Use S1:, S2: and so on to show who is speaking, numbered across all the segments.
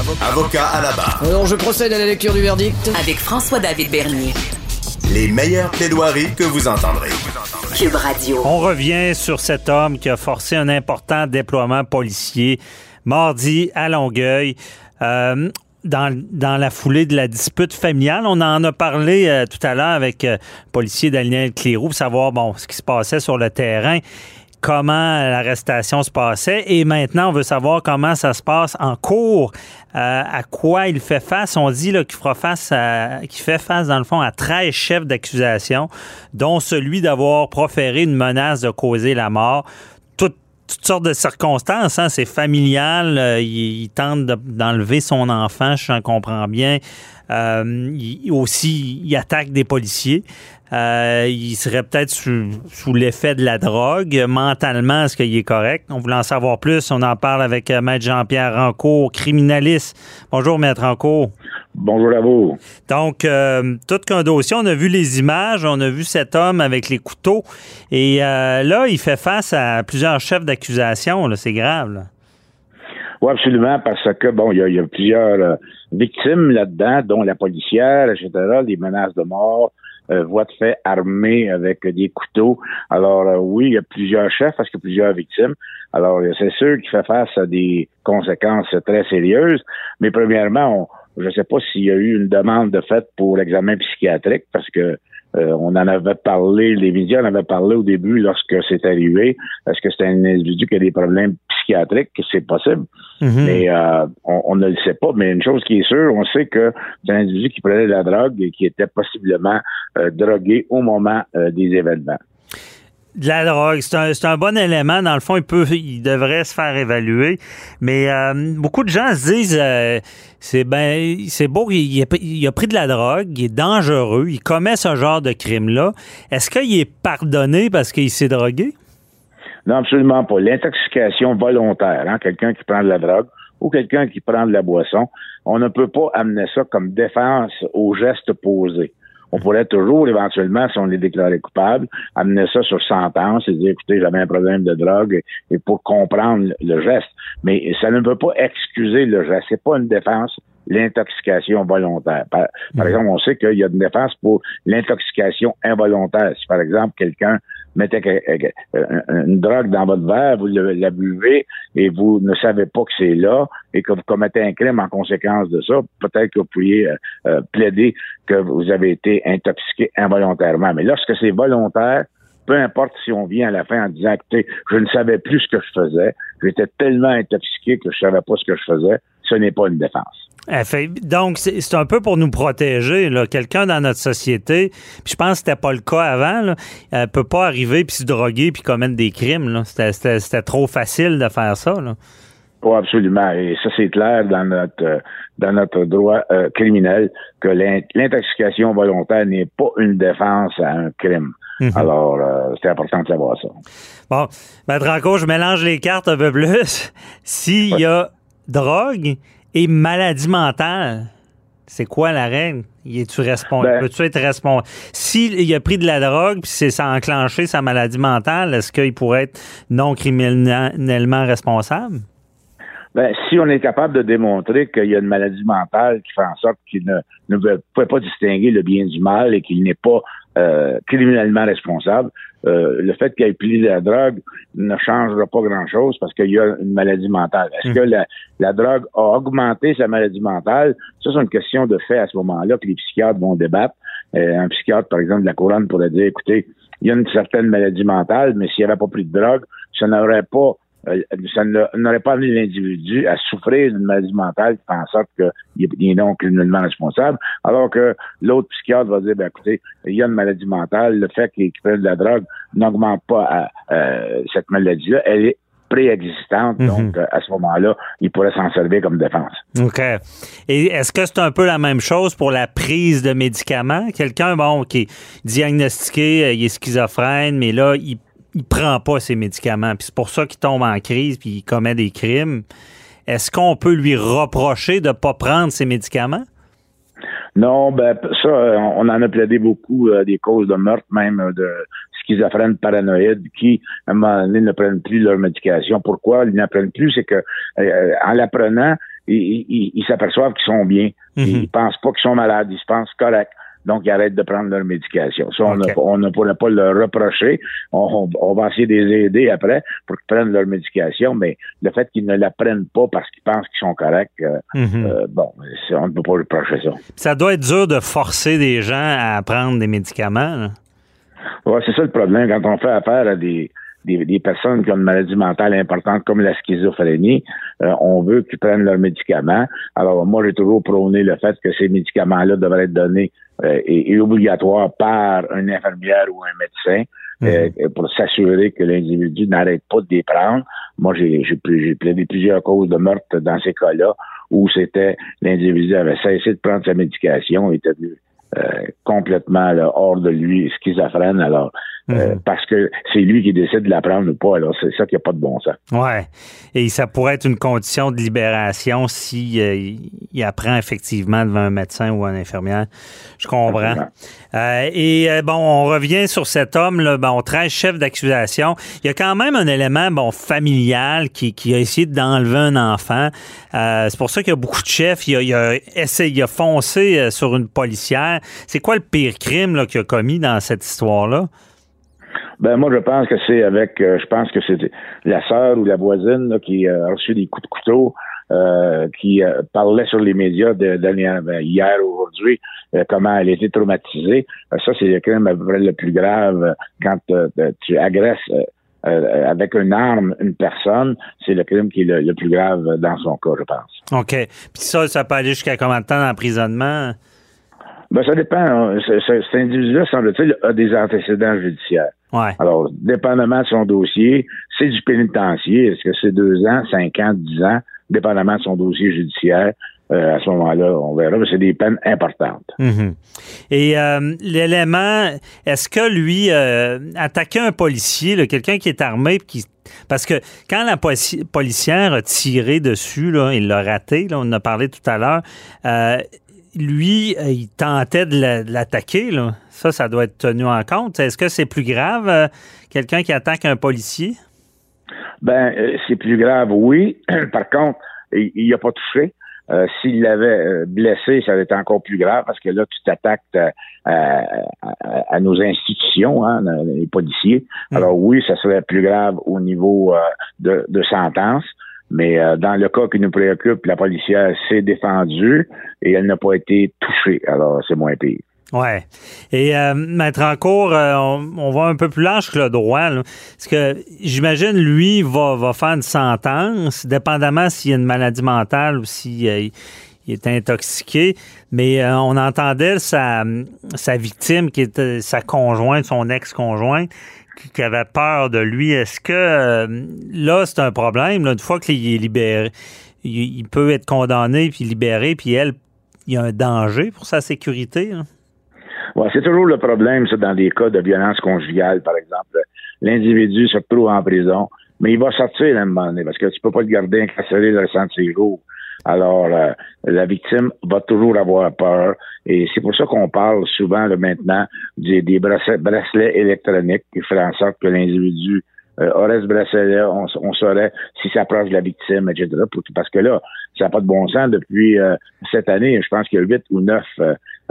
S1: Avocat à la barre.
S2: Alors, je procède à la lecture du verdict.
S3: Avec François-David Bernier.
S1: Les meilleures plaidoiries que vous entendrez.
S3: Cube Radio.
S4: On revient sur cet homme qui a forcé un important déploiement policier mardi à Longueuil. Euh, dans, dans, la foulée de la dispute familiale. On en a parlé euh, tout à l'heure avec euh, le policier Daniel Clérou pour savoir bon, ce qui se passait sur le terrain comment l'arrestation se passait et maintenant on veut savoir comment ça se passe en cours, euh, à quoi il fait face. On dit qu'il fera face à, qu'il fait face dans le fond à 13 chefs d'accusation, dont celui d'avoir proféré une menace de causer la mort toutes sortes de circonstances. Hein? C'est familial. Euh, il, tente d'enlever son enfant, je comprends bien. Euh, aussi, il attaque des policiers. Euh, il serait peut-être sous, l'effet de la drogue. Mentalement, est-ce qu'il est correct? On voulait en savoir plus. On en parle avec Maître Jean-Pierre Rancourt, criminaliste. Bonjour, Maître Rancourt.
S5: Bonjour à vous.
S4: Donc, euh, tout qu'un dossier, on a vu les images, on a vu cet homme avec les couteaux. Et euh, là, il fait face à plusieurs chefs d'accusation. C'est grave.
S5: Oui, absolument, parce que, bon, il y, a, plusieurs euh, victimes là-dedans, dont la policière, etc., des menaces de mort, voix de fait armées avec des couteaux. Alors, oui, il y a plusieurs chefs parce qu'il y a plusieurs victimes. Alors, c'est sûr qu'il fait face à des conséquences très sérieuses. Mais premièrement, on, je ne sais pas s'il y a eu une demande de fait pour l'examen psychiatrique parce que euh, on en avait parlé, les médias en avaient parlé au début lorsque c'est arrivé. Est-ce que c'est un individu qui a des problèmes psychiatriques? C'est possible. Mm-hmm. Mais euh, on, ne le sait pas. Mais une chose qui est sûre, on sait que c'est un individu qui prenait de la drogue et qui était possiblement euh, drogué au moment des événements
S4: de la drogue, c'est un, bon élément. Dans le fond, il peut, il devrait se faire évaluer. Mais euh, beaucoup de gens se disent, euh, c'est ben, c'est beau, il, a pris de la drogue, il est dangereux, il commet ce genre de crime-là. Est-ce qu'il est pardonné parce qu'il s'est drogué?
S5: Non, absolument pas. L'intoxication volontaire, hein, quelqu'un qui prend de la drogue ou quelqu'un qui prend de la boisson, on ne peut pas amener ça comme défense au geste posé on pourrait toujours, éventuellement, si on est déclaré coupable, amener ça sur sentence et dire, écoutez, j'avais un problème de drogue et pour comprendre le geste. Mais ça ne peut pas excuser le geste. C'est pas une défense l'intoxication volontaire. Par, par, mhm. exemple, on sait qu'il y a une défense pour l'intoxication involontaire. Si, par exemple, quelqu'un mettait une drogue dans votre verre, vous la buvez et vous ne savez pas que c'est là et que vous commettez un crime en conséquence de ça, peut-être que vous pourriez euh, euh, plaider que vous avez été intoxiqué involontairement. Mais lorsque c'est volontaire, peu importe si on vient à la fin en disant, je ne savais plus ce que je faisais, j'étais tellement intoxiqué que je savais pas ce que je faisais, ce n'est pas une défense.
S4: Donc, c'est un peu pour nous protéger. Quelqu'un dans notre société, je pense que c'était pas le cas avant, là, ne peut pas arriver puis se droguer puis commettre des crimes. C'était trop facile de faire ça.
S5: Oh, absolument. Et ça, c'est clair dans notre dans notre droit euh, criminel que l'intoxication volontaire n'est pas une défense à un crime. Mhm. Alors, euh, c'est important de savoir ça.
S4: Bon, Maître Ranco, je mélange les cartes un peu plus. S'il y a drogue, et maladie mentale, c'est quoi la règle? Es-tu responsable? Ben- Peux-tu être responsable? S'il a pris de la drogue puis ça a enclenché sa maladie mentale, est-ce qu'il pourrait être non criminellement responsable?
S5: Ben, si on est capable de démontrer qu'il y a une maladie mentale qui fait en sorte qu'il ne, ne peut pas distinguer le bien du mal et qu'il n'est pas euh, criminellement responsable, euh, le fait qu'il ait pris de la drogue ne changera pas grand-chose parce qu'il y a une maladie mentale. Est-ce que la, la, drogue a augmenté sa maladie mentale? Ça, c'est une question de fait à ce moment-là que les psychiatres vont débattre. Euh, un psychiatre, par exemple, de la couronne pourrait dire, écoutez, il y a une certaine maladie mentale, mais s'il n'y avait pas pris de drogue, ça n'aurait pas ça n'aurait pas amené l'individu à souffrir d'une maladie mentale qui fait en sorte qu'il est donc criminellement responsable, alors que l'autre psychiatre va dire, ben, écoutez, il y a une maladie mentale, le fait qu'il qu de la drogue n'augmente pas à, euh, cette maladie-là, elle est préexistante, mhm. donc à ce moment-là, il pourrait s'en servir comme défense.
S4: OK. Et est-ce que c'est un peu la même chose pour la prise de médicaments? Quelqu'un, bon, qui est diagnostiqué, euh, il est schizophrène, mais là, il il prend pas ses médicaments. Puis c'est pour ça qu'il tombe en crise puis il commet des crimes. Est-ce qu'on peut lui reprocher de ne pas prendre ses médicaments?
S5: Non, ben ça, on en a plaidé beaucoup euh, des causes de meurtre, même euh, de schizophrènes paranoïdes qui, à un moment donné, ne prennent plus leur médication. Pourquoi ils n'apprennent plus? C'est que euh, en la prenant, ils s'aperçoivent qu'ils sont bien.
S4: Mhm.
S5: Ils pensent pas qu'ils sont malades, ils se pensent corrects. Donc, ils arrêtent de prendre leur médication. Ça, on ne on ne pourrait pas leur reprocher. On, on- on va essayer de les aider après pour qu'ils prennent leur médication, mais le fait qu'ils ne la prennent pas parce qu'ils pensent qu'ils sont corrects, euh,
S4: Mhm.
S5: euh, bon, on ne peut pas reprocher ça.
S4: Ça doit être dur de forcer des gens à prendre des médicaments. là.
S5: Ouais, c'est ça le problème quand on fait affaire à des, des, des personnes qui ont une maladie mentale importante comme la schizophrénie. euh, on veut qu'ils prennent leurs médicaments. Alors, moi, j'ai toujours prôné le fait que ces médicaments-là devraient être donnés euh, et, et obligatoires par une infirmière ou un médecin euh, pour s'assurer que l'individu n'arrête pas de les prendre. Moi, j'ai j'ai pla- j'ai plaidé plusieurs causes de meurtre dans ces cas-là où c'était l'individu avait cessé de prendre sa médication, était euh, complètement là, hors de lui, schizophrène. Alors, euh, parce que c'est lui qui décide de la prendre ou pas. Alors, c'est ça qui n'a pas de bon sens.
S4: Ouais. Et ça pourrait être une condition de libération si euh, il- apprend effectivement devant un médecin ou une infirmière. Je comprends. Euh, et bon, on revient sur cet homme, là, bon, 13 chefs d'accusation. Il y a quand même un élément bon familial qui, qui a essayé d'enlever un enfant. C'est pour ça qu'il y a beaucoup de chefs. Il a, il a essayé, il a foncé sur une policière. C'est quoi le pire crime qu'il a commis dans cette histoire-là?
S5: Ben moi, je pense que c'est avec, euh, je pense que c'est la sœur ou la voisine là, qui euh, a reçu des coups de couteau, euh, qui euh, parlait sur les médias de, dernière- ben, hier, aujourd'hui, euh, comment elle était traumatisée. Ça, c'est le crime à peu près le plus grave quand tu agresses euh, avec une arme une personne. C'est le crime qui est le, le plus grave dans son cas, je pense.
S4: OK. Puis ça, ça peut aller jusqu'à combien de temps d'emprisonnement?
S5: Ben, ça dépend. hein. Ce- ce- Cet individu-là, semble-t-il, a des antécédents judiciaires.
S4: Ouais.
S5: Alors, dépendamment de son dossier, c'est du pénitencier. Est-ce que c'est deux ans, cinq ans, dix ans, dépendamment de son dossier judiciaire? euh, à ce moment-là, on verra, mais c'est des peines importantes.
S4: Mhm. Et euh, l'élément, est-ce que lui, euh, attaquer un policier, quelqu'un qui est armé, qui, parce que quand la polici- policière a tiré dessus, là, il l'a raté, là, on en a parlé tout à l'heure, euh, lui, euh, il tentait de l'attaquer. là. Ça, ça doit être tenu en compte. Est-ce que c'est plus grave, euh, quelqu'un qui attaque un policier?
S5: Ben, euh, c'est plus grave, oui. Par contre, il n'a pas touché. Euh, S'il l'avait blessé, ça aurait été encore plus grave parce que là, tu t'attaques à, à- à nos institutions, hein, les policiers. Alors oui, ça serait plus grave au niveau de, de sentence. Mais euh, dans le cas qui nous préoccupe, la policière s'est défendue et elle n'a pas été touchée. Alors, c'est moins pire.
S4: Ouais. Et euh, Maître en cours, euh, on, on va un peu plus large que le droit. là. Parce que j'imagine, lui, va, va faire une sentence, dépendamment s'il y a une maladie mentale ou s'il euh, est intoxiqué. Mais euh, on entendait sa, sa victime, qui était sa conjointe, son ex-conjointe, qui, avait peur de lui. Est-ce que euh, là, c'est un problème? là, une fois qu'il est libéré, il, peut être condamné puis libéré, puis elle, il y a un danger pour sa sécurité. là?
S5: C'est toujours le problème, ça, dans des cas de violence conjugale, par exemple. L'individu se retrouve en prison, mais il va sortir à un moment donné, parce que tu peux pas le garder incarcéré le restant de ses jours. Alors, euh, la victime va toujours avoir peur. Et c'est pour ça qu'on parle souvent là, maintenant des, des bracelets, bracelets électroniques qui feraient en sorte que l'individu euh, aurait ce bracelet-là, on, on saurait s'il s'approche de la victime, etc. Pour- parce que là, ça n'a pas de bon sens. Depuis euh, cette année, je pense qu'il y a huit ou neuf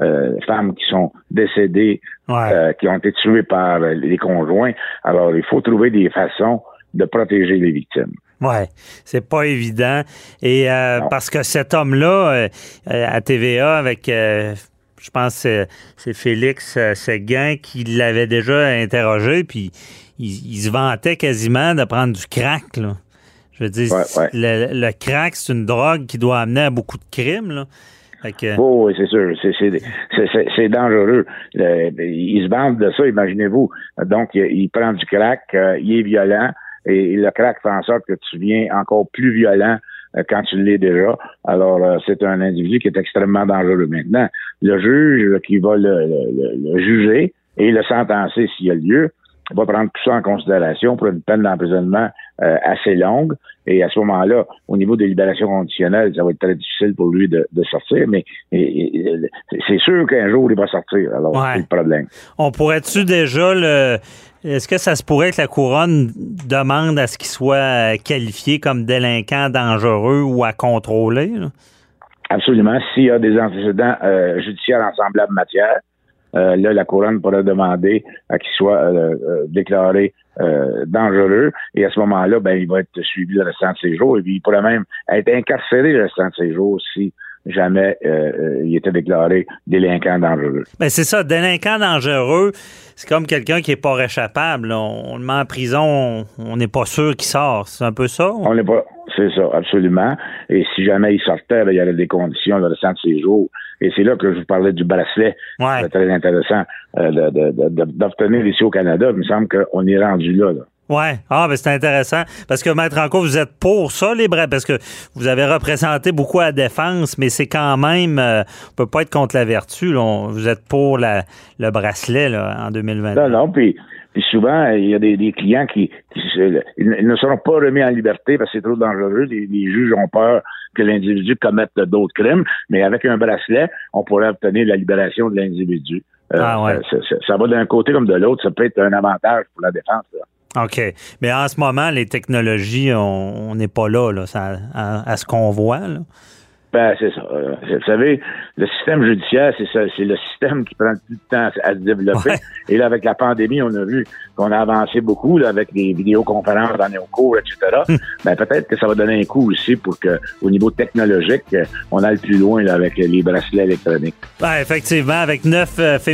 S5: euh, femmes qui sont décédées,
S4: Ouais.
S5: euh, qui ont été tuées par les conjoints. Alors, il faut trouver des façons de protéger les victimes.
S4: Ouais, c'est pas évident. Et euh, parce que cet homme-là, à TVA, avec, je pense, que c'est Félix Séguin qui l'avait déjà interrogé, puis il, il se vantait quasiment de prendre du crack. Là. Je veux dire,
S5: Ouais, ouais.
S4: Le, le crack, c'est une drogue qui doit amener à beaucoup de crimes. Là.
S5: Oh, oui, c'est sûr. C'est- dangereux. Il se vante de ça, imaginez-vous. Donc, il, prend du crack, euh, il est violent, et le crack fait en sorte que tu viens encore plus violent euh, quand tu l'es déjà. Alors, euh, c'est un individu qui est extrêmement dangereux. Maintenant, le juge qui va le- le- le juger et le sentencer s'il y a lieu, va prendre tout ça en considération pour une peine d'emprisonnement euh, assez longue. Et à ce moment-là, au niveau des libérations conditionnelles, ça va être très difficile pour lui de, sortir, mais c'est sûr qu'un jour, il va sortir. Alors, c'est le problème.
S4: On pourrait-tu déjà le. Est-ce que ça se pourrait que la couronne demande à ce qu'il soit qualifié comme délinquant dangereux ou à contrôler?
S5: Absolument. S'il y a des antécédents euh, judiciaires en semblable matière, euh, là, la couronne pourrait demander à qu'il soit euh, euh, déclaré dangereux. Et à ce moment-là, ben, il va être suivi le restant de ses jours. Et puis, il pourrait même être incarcéré le restant de ses jours si jamais il était déclaré délinquant dangereux.
S4: Ben c'est ça, délinquant dangereux, c'est comme quelqu'un qui est pas réchappable. On, le met en prison, on n'est pas sûr qu'il sort. C'est un peu ça?
S5: On n'est pas. C'est ça, absolument. Et si jamais il sortait, ben, il y aurait des conditions le restant de ses jours et c'est là que je vous parlais du bracelet. C'est très intéressant euh, d'obtenir ici au Canada. Il me semble qu'on est rendu là. là.
S4: Oui, ah, ben c'est intéressant. Parce que, Maître Anco, vous êtes pour ça, les bracelets, parce que vous avez représenté beaucoup à la défense, mais c'est quand même, euh, on peut pas être contre la vertu. Vous êtes pour la, le bracelet là, en 2020.
S5: Non, non, puis puis souvent, il y a des, clients qui, ils ne seront pas remis en liberté parce que c'est trop dangereux. Les, juges ont peur que l'individu commette d'autres crimes, mais avec un bracelet, on pourrait obtenir la libération de l'individu. Euh, ah ouais. ça, va d'un côté comme de l'autre. Ça peut être un avantage pour la défense.
S4: OK. Mais en ce moment, les technologies, on n'est pas là, là à, à, ce qu'on voit. Là.
S5: Ben, c'est ça. Euh, vous savez, le système judiciaire, c'est ça, c'est le système qui prend plus de temps à, se développer. Et là, avec la pandémie, on a vu qu'on a avancé beaucoup là, avec des vidéoconférences dans nos cours, etc. Hmm. ben, peut-être que ça va donner un coup aussi pour que, au niveau technologique, on aille plus loin là, avec les bracelets électroniques.
S4: Ben, effectivement, avec neuf euh,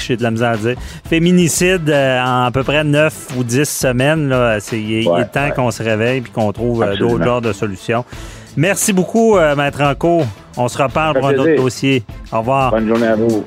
S4: j'ai de la misère à dire, féminicides euh, en à peu près neuf ou dix semaines, là, c'est, il, est temps qu'on se réveille et qu'on trouve euh, d'autres genres de solutions. Merci beaucoup, euh, Maître Anco. On se reparle pour un autre dossier. Au revoir.
S5: Bonne journée à vous.